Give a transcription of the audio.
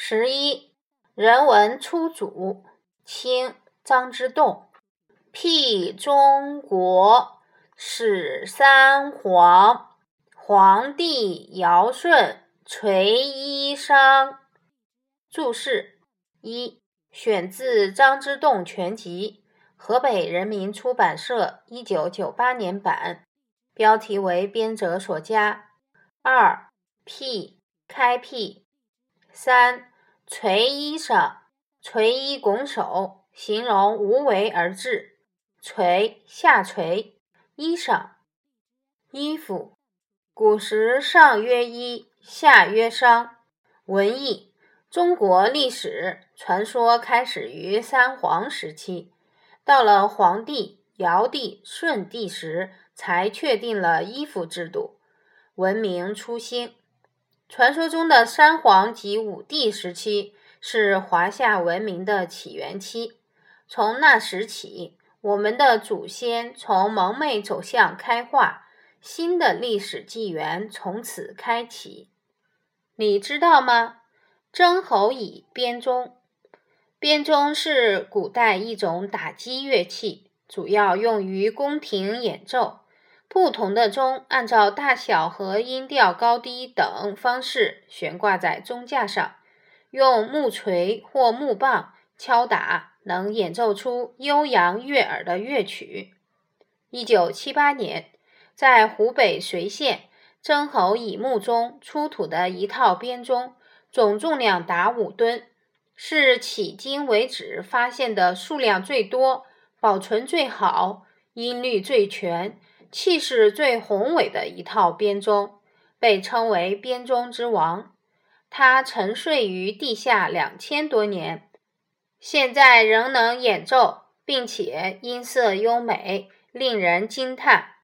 十一，人文初祖，清张之洞。辟中国，始三皇。皇帝尧舜垂衣裳。注释一，选自《张之洞全集》，河北人民出版社一九九八年版，标题为编者所加。二，辟，开辟。三。垂衣裳，垂衣拱手，形容无为而治。垂，下垂。衣裳，衣服。古时上曰衣，下曰裳。文艺，中国历史传说开始于三皇时期，到了黄帝、尧帝、舜帝时，才确定了衣服制度，文明初兴。传说中的三皇及五帝时期是华夏文明的起源期，从那时起，我们的祖先从蒙昧走向开化，新的历史纪元从此开启。你知道吗？曾侯乙编钟，编钟是古代一种打击乐器，主要用于宫廷演奏。不同的钟按照大小和音调高低等方式悬挂在钟架上，用木锤或木棒敲打，能演奏出悠扬悦耳的乐曲。一九七八年，在湖北随县曾侯乙墓中出土的一套编钟，总重量达五吨，是迄今为止发现的数量最多、保存最好、音律最全。气势最宏伟的一套编钟，被称为“编钟之王”。它沉睡于地下两千多年，现在仍能演奏，并且音色优美，令人惊叹。